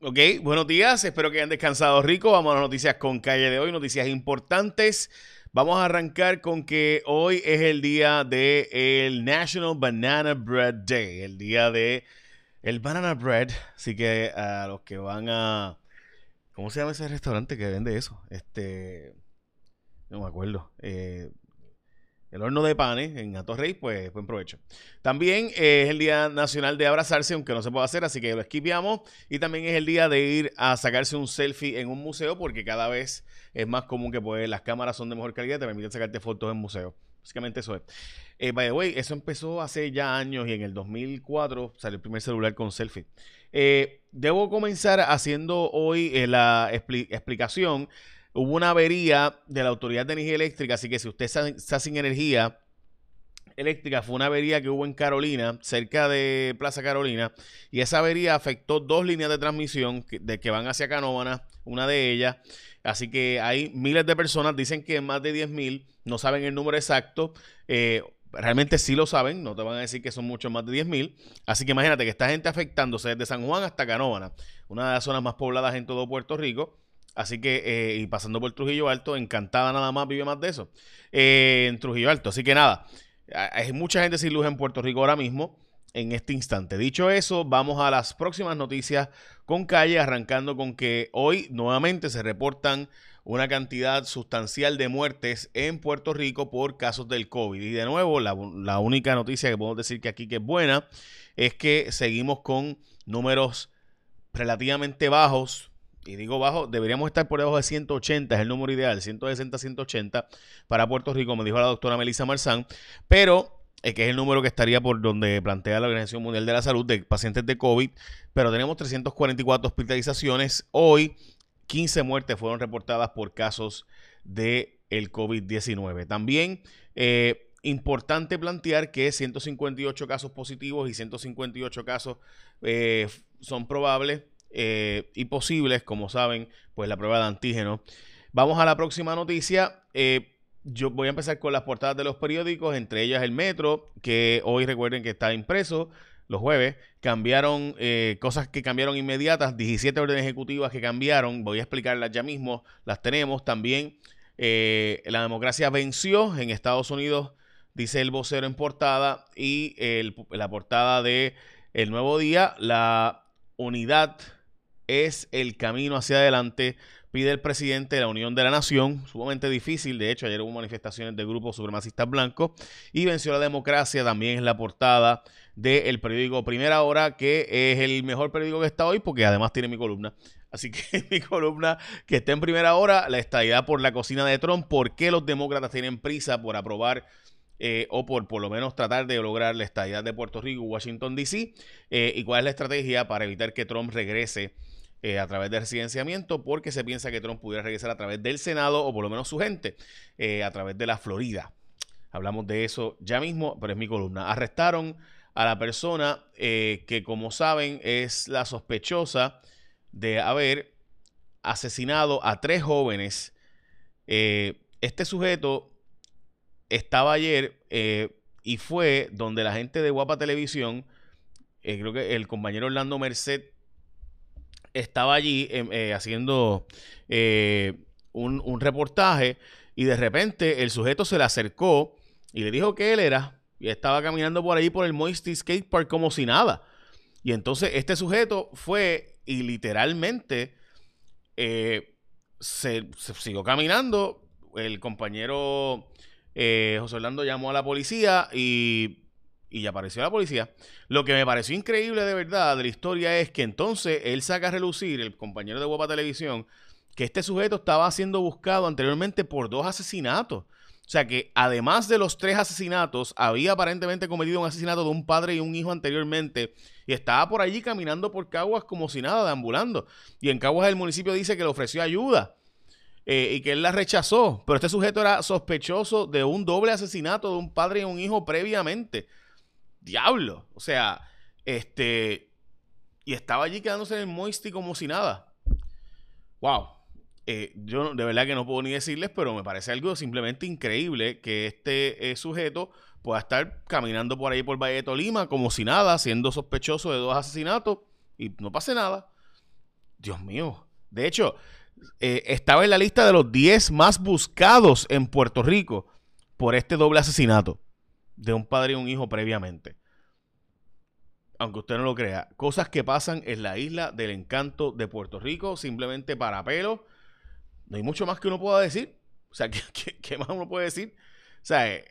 Ok, buenos días, espero que hayan descansado rico. Vamos a las noticias con calle de hoy, noticias importantes. Vamos a arrancar con que hoy es el día de el National Banana Bread Day, el día de el banana bread. Así que a los que van a ¿cómo se llama ese restaurante que vende eso? Este no me acuerdo. Eh, el horno de panes en Rey, pues buen provecho. También eh, es el Día Nacional de Abrazarse, aunque no se puede hacer, así que lo esquipeamos. Y también es el día de ir a sacarse un selfie en un museo, porque cada vez es más común que pues, las cámaras son de mejor calidad, te permiten sacarte fotos en museos. Básicamente eso es. Eh, by the way, eso empezó hace ya años y en el 2004 salió el primer celular con selfie. Eh, debo comenzar haciendo hoy la explicación hubo una avería de la Autoridad de Energía Eléctrica, así que si usted está sin energía eléctrica, fue una avería que hubo en Carolina, cerca de Plaza Carolina, y esa avería afectó dos líneas de transmisión que, de que van hacia Canóvana, una de ellas. Así que hay miles de personas, dicen que más de 10 mil, no saben el número exacto. Eh, realmente sí lo saben, no te van a decir que son muchos más de 10 mil. Así que imagínate que esta gente afectándose desde San Juan hasta Canóvana, una de las zonas más pobladas en todo Puerto Rico. Así que, eh, y pasando por Trujillo Alto, encantada nada más, vive más de eso. Eh, en Trujillo Alto. Así que nada, hay mucha gente sin luz en Puerto Rico ahora mismo, en este instante. Dicho eso, vamos a las próximas noticias con calle, arrancando con que hoy nuevamente se reportan una cantidad sustancial de muertes en Puerto Rico por casos del COVID. Y de nuevo, la, la única noticia que podemos decir que aquí que es buena es que seguimos con números relativamente bajos y digo bajo, deberíamos estar por debajo de 180, es el número ideal, 160, 180 para Puerto Rico, me dijo la doctora Melissa Marzán, pero eh, que es el número que estaría por donde plantea la Organización Mundial de la Salud de pacientes de COVID, pero tenemos 344 hospitalizaciones. Hoy, 15 muertes fueron reportadas por casos de el COVID-19. También eh, importante plantear que 158 casos positivos y 158 casos eh, son probables eh, y posibles, como saben, pues la prueba de antígeno. Vamos a la próxima noticia. Eh, yo voy a empezar con las portadas de los periódicos, entre ellas el Metro, que hoy recuerden que está impreso los jueves. Cambiaron eh, cosas que cambiaron inmediatas, 17 órdenes ejecutivas que cambiaron. Voy a explicarlas ya mismo, las tenemos. También la democracia venció en Estados Unidos, dice el vocero en portada, y la portada de El Nuevo Día, la unidad es el camino hacia adelante, pide el presidente de la Unión de la Nación, sumamente difícil, de hecho ayer hubo manifestaciones de grupos supremacistas blancos y venció la democracia, también es la portada del periódico Primera Hora, que es el mejor periódico que está hoy porque además tiene mi columna. Así que mi columna que está en primera hora, la estadidad por la cocina de Trump, por qué los demócratas tienen prisa por aprobar eh, o por por lo menos tratar de lograr la estadidad de Puerto Rico, Washington, D.C., eh, y cuál es la estrategia para evitar que Trump regrese eh, a través de residenciamiento, porque se piensa que Trump pudiera regresar a través del Senado o por lo menos su gente eh, a través de la Florida. Hablamos de eso ya mismo, pero es mi columna. Arrestaron a la persona eh, que, como saben, es la sospechosa de haber asesinado a tres jóvenes. este sujeto estaba ayer y fue donde la gente de Guapa Televisión, creo que el compañero Orlando Merced estaba allí em, eh, haciendo eh, un, reportaje y de repente el sujeto se le acercó y le dijo que él era y estaba caminando por ahí por el Moisty Skate Park como si nada. Y entonces este sujeto fue y literalmente eh, se, siguió caminando. El compañero José Orlando llamó a la policía y y apareció la policía. Lo que me pareció increíble de verdad de la historia es que entonces él saca a relucir, el compañero de Guapa Televisión, que este sujeto estaba siendo buscado anteriormente por dos asesinatos. O sea que además de los tres asesinatos, había aparentemente cometido un asesinato de un padre y un hijo anteriormente. Y estaba por allí caminando por Caguas como si nada, deambulando. Y en Caguas el municipio dice que le ofreció ayuda. Eh, y que él la rechazó. Pero este sujeto era sospechoso de un doble asesinato de un padre y un hijo previamente diablo. O sea, este. Y estaba allí quedándose en el Moisty como si nada. Wow. Eh, yo de verdad que no puedo ni decirles, pero me parece algo simplemente increíble que este eh, sujeto pueda estar caminando por ahí por Valle de Tolima como si nada, siendo sospechoso de dos asesinatos y no pase nada. Dios mío. De hecho, eh, estaba en la lista de los 10 más buscados en Puerto Rico por este doble asesinato de un padre y un hijo previamente. Aunque usted no lo crea, cosas que pasan en la isla del encanto de Puerto Rico, simplemente para pelo. No hay mucho más que uno pueda decir. O sea, ¿qué, más uno puede decir? O sea, eh,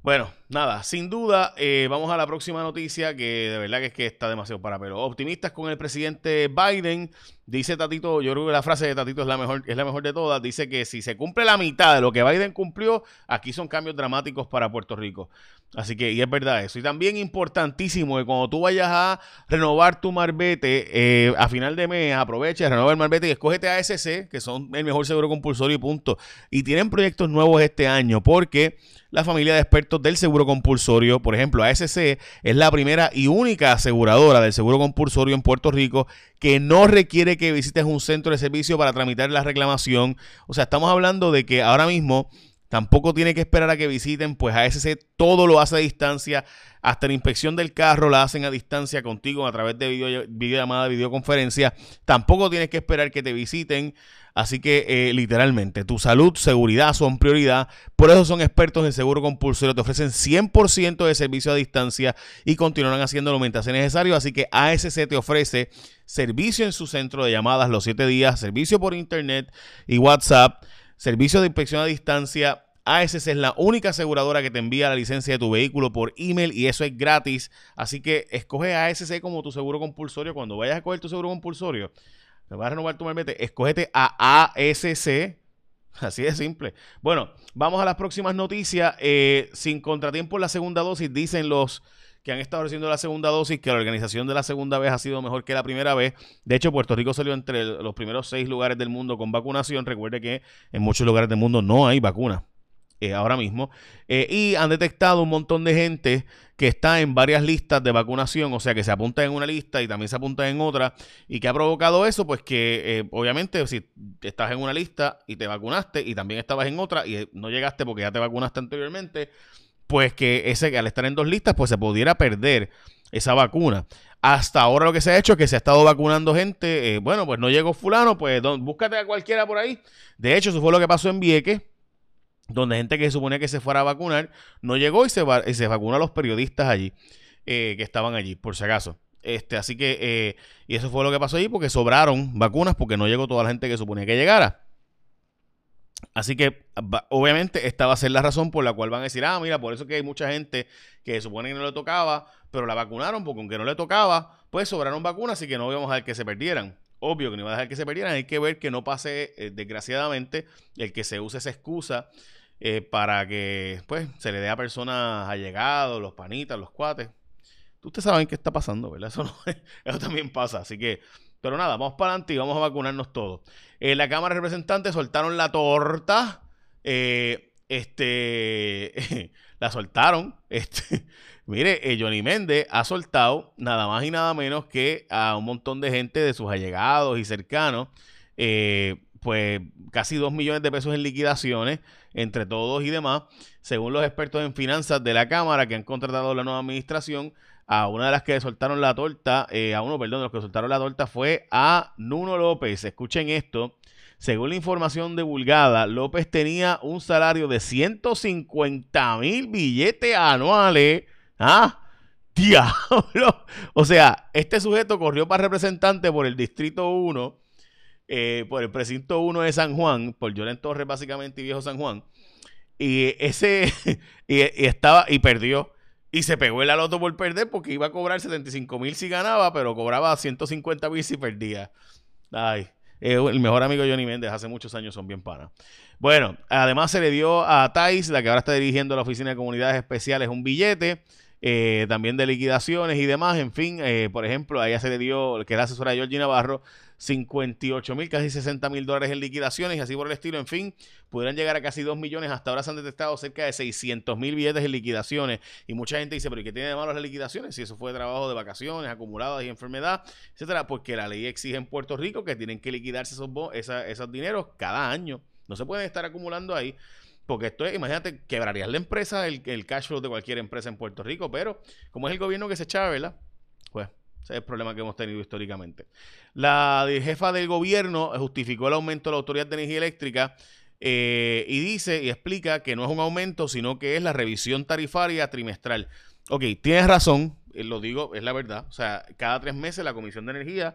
bueno, nada, sin duda, eh, vamos a la próxima noticia que de verdad que es que está demasiado para pero. Optimistas con el presidente Biden, dice Tatito, yo creo que la frase de Tatito es la mejor, es la mejor de todas, dice que si se cumple la mitad de lo que Biden cumplió, aquí son cambios dramáticos para Puerto Rico. Así que, y es verdad eso. Y también importantísimo que cuando tú vayas a renovar tu marbete eh, a final de mes, aprovecha, renova el marbete y escógete ASC, que son el mejor seguro compulsorio y punto. Y tienen proyectos nuevos este año porque la familia de expertos del seguro compulsorio, por ejemplo, ASC es la primera y única aseguradora del seguro compulsorio en Puerto Rico que no requiere que visites un centro de servicio para tramitar la reclamación. O sea, estamos hablando de que ahora mismo Tampoco tiene que esperar a que visiten, pues ASC todo lo hace a distancia. Hasta la inspección del carro la hacen a distancia contigo a través de video, videollamada, videoconferencia. Tampoco tienes que esperar que te visiten. Así que eh, literalmente, tu salud, seguridad son prioridad. Por eso son expertos en seguro compulsorio. Te ofrecen 100% de servicio a distancia y continuarán haciendo mientras sea necesario. Así que ASC te ofrece servicio en su centro de llamadas los 7 días, servicio por internet y WhatsApp Servicio de inspección a distancia. ASC es la única aseguradora que te envía la licencia de tu vehículo por email y eso es gratis. Así que escoge ASC como tu seguro compulsorio. Cuando vayas a coger tu seguro compulsorio, te vas a renovar tu malvete, escógete a ASC. Así de simple. Bueno, vamos a las próximas noticias. Eh, sin contratiempo en la segunda dosis, dicen los que han estado recibiendo la segunda dosis, que la organización de la segunda vez ha sido mejor que la primera vez. De hecho, Puerto Rico salió entre los primeros seis lugares del mundo con vacunación. Recuerde que en muchos lugares del mundo no hay vacuna. Eh, ahora mismo, eh, y han detectado un montón de gente que está en varias listas de vacunación, o sea, que se apunta en una lista y también se apunta en otra, y que ha provocado eso, pues que eh, obviamente si estás en una lista y te vacunaste y también estabas en otra y no llegaste porque ya te vacunaste anteriormente, pues que ese al estar en dos listas, pues se pudiera perder esa vacuna. Hasta ahora lo que se ha hecho es que se ha estado vacunando gente. Eh, bueno, pues no llegó fulano, pues búscate a cualquiera por ahí. De hecho, eso fue lo que pasó en Vieques, donde gente que se suponía que se fuera a vacunar no llegó y se, se vacunó a los periodistas allí, eh, que estaban allí, por si acaso. Este, así que, eh, y eso fue lo que pasó allí porque sobraron vacunas porque no llegó toda la gente que suponía que llegara. Así que obviamente esta va a ser la razón por la cual van a decir, ah, mira, por eso que hay mucha gente que supone que no le tocaba, pero la vacunaron porque aunque no le tocaba, pues sobraron vacunas, y que no íbamos a dejar que se perdieran. Obvio que no iba a dejar que se perdieran, hay que ver que no pase, eh, desgraciadamente, el que se use esa excusa eh, para que pues se le dé a personas allegados, los panitas, los cuates. Ustedes saben qué está pasando, ¿verdad? Eso, eso también pasa, así que pero nada, vamos para adelante y vamos a vacunarnos todos. En la Cámara de Representantes soltaron la torta. Eh, este, la soltaron. Este, mire, eh, Johnny Méndez ha soltado nada más y nada menos que a un montón de gente de sus allegados y cercanos. Eh, pues casi dos millones de pesos en liquidaciones entre todos y demás, según los expertos en finanzas de la Cámara que han contratado la nueva administración a una de las que soltaron la torta, eh, a uno, perdón, de los que soltaron la torta fue a Nuno López. Escuchen esto. Según la información divulgada, López tenía un salario de 150 mil billetes anuales. ¿Ah? Diablo. O sea, este sujeto corrió para representante por el Distrito 1, eh, por el Precinto 1 de San Juan, por Lloren Torres básicamente y Viejo San Juan. Y ese, y estaba, y perdió. Y se pegó el aloto por perder porque iba a cobrar 75 mil si ganaba, pero cobraba 150 mil si perdía. Ay, el mejor amigo Johnny Méndez, hace muchos años son bien panas. Bueno, además se le dio a Thais, la que ahora está dirigiendo la Oficina de Comunidades Especiales, un billete. Eh, también de liquidaciones y demás. En fin, eh, por ejemplo, a ella se le dio, que era asesora de Georgie Navarro, 58 mil, casi 60 mil dólares en liquidaciones y así por el estilo. En fin, pudieran llegar a casi 2 millones. Hasta ahora se han detectado cerca de 600 mil billetes en liquidaciones. Y mucha gente dice, pero ¿y qué tiene de malo las liquidaciones? Si eso fue trabajo de vacaciones, acumuladas y enfermedad, etcétera. Porque la ley exige en Puerto Rico que tienen que liquidarse esos, esos dineros cada año. No se pueden estar acumulando ahí. Porque esto es, imagínate, quebrarías la empresa, el, el cash flow de cualquier empresa en Puerto Rico, pero como es el gobierno que se echaba, ¿verdad? Ese es el problema que hemos tenido históricamente. La jefa del gobierno justificó el aumento de la Autoridad de Energía Eléctrica eh, y dice y explica que no es un aumento, sino que es la revisión tarifaria trimestral. Ok, tienes razón, eh, lo digo, es la verdad. O sea, cada tres meses la Comisión de Energía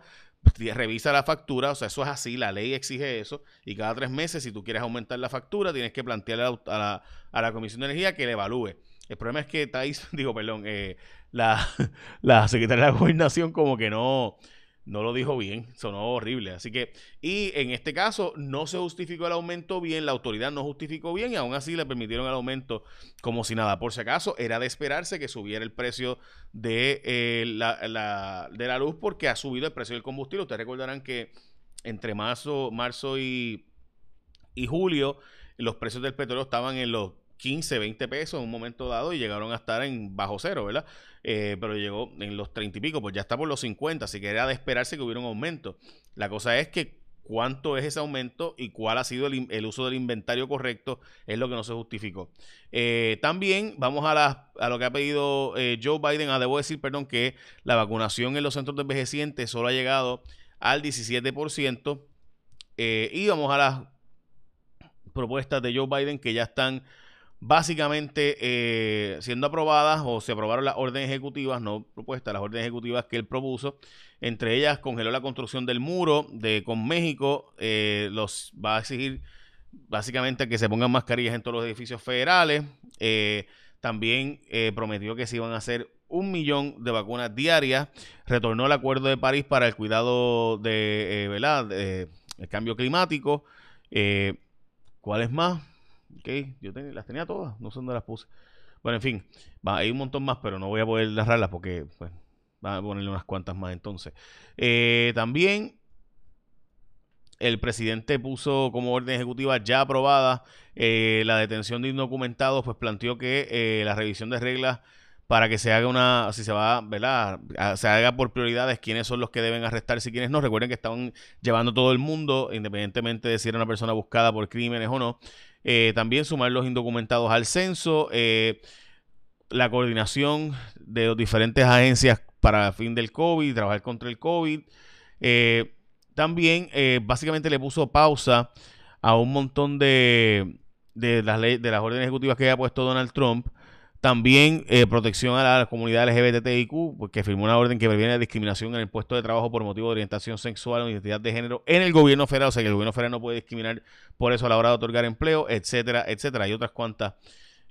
revisa la factura, o sea, eso es así, la ley exige eso, y cada tres meses, si tú quieres aumentar la factura, tienes que plantearle a la, a la, Comisión de Energía que le evalúe. El problema es que Thais, digo, perdón, eh, la, la Secretaría de la Gobernación como que no, no lo dijo bien, sonó horrible. Así que, y en este caso no se justificó el aumento bien, la autoridad no justificó bien y aún así le permitieron el aumento como si nada. Por si acaso, era de esperarse que subiera el precio de, eh, la, de la luz porque ha subido el precio del combustible. Ustedes recordarán que entre marzo, marzo y, y julio los precios del petróleo estaban en los 15, 20 pesos en un momento dado y llegaron a estar en bajo cero, ¿verdad? Eh, pero llegó en los 30 y pico, pues ya está por los 50, así que era de esperarse que hubiera un aumento. La cosa es que cuánto es ese aumento y cuál ha sido el, uso del inventario correcto es lo que no se justificó. Eh, también vamos a, a, lo que ha pedido eh, Joe Biden. Ah, debo decir, perdón, que la vacunación en los centros de envejecientes solo ha llegado al 17%. y vamos a las propuestas de Joe Biden que ya están básicamente eh, siendo aprobadas o se aprobaron las órdenes ejecutivas, no propuestas, las órdenes ejecutivas que él propuso. Entre ellas congeló la construcción del muro de con México, eh, los va a exigir básicamente que se pongan mascarillas en todos los edificios federales. Eh, también prometió que se iban a hacer un millón de vacunas diarias. Retornó el acuerdo de París para el cuidado de, ¿verdad? de el cambio climático. ¿Cuál es más? Ok, yo las tenía todas, no sé dónde las puse. Bueno, en fin, hay un montón más, pero no voy a poder narrarlas porque pues, van a ponerle unas cuantas más entonces. Eh, también el presidente puso como orden ejecutiva ya aprobada eh, la detención de indocumentados, pues planteó que eh, la revisión de reglas para que se haga una, si se va, ¿verdad? Se haga por prioridades quiénes son los que deben arrestarse y quiénes no. Recuerden que estaban llevando todo el mundo, independientemente de si era una persona buscada por crímenes o no. Eh, también sumar los indocumentados al censo. Eh, la coordinación de las diferentes agencias para el fin del COVID, trabajar contra el COVID. Eh, también básicamente le puso pausa a un montón de, de las, de las órdenes ejecutivas que había puesto Donald Trump también eh, protección a la comunidad LGBTIQ, porque firmó una orden que previene la discriminación en el puesto de trabajo por motivo de orientación sexual o identidad de género en el gobierno federal. O sea que el gobierno federal no puede discriminar por eso a la hora de otorgar empleo, etcétera, etcétera. Hay otras cuantas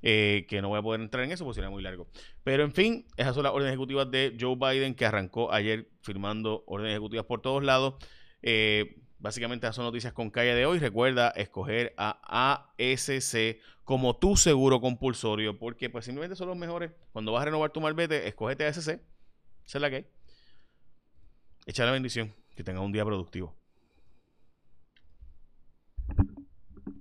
eh, que no voy a poder entrar en eso porque sería muy largo. Pero en fin, esas son las órdenes ejecutivas de Joe Biden que arrancó ayer firmando órdenes ejecutivas por todos lados. Eh, Básicamente esas son noticias con calle de hoy. Recuerda escoger a ASC como tu seguro compulsorio, porque pues simplemente son los mejores. Cuando vas a renovar tu malvete, escógete ASC. Esa es la que hay. Echa la bendición. Que tenga un día productivo.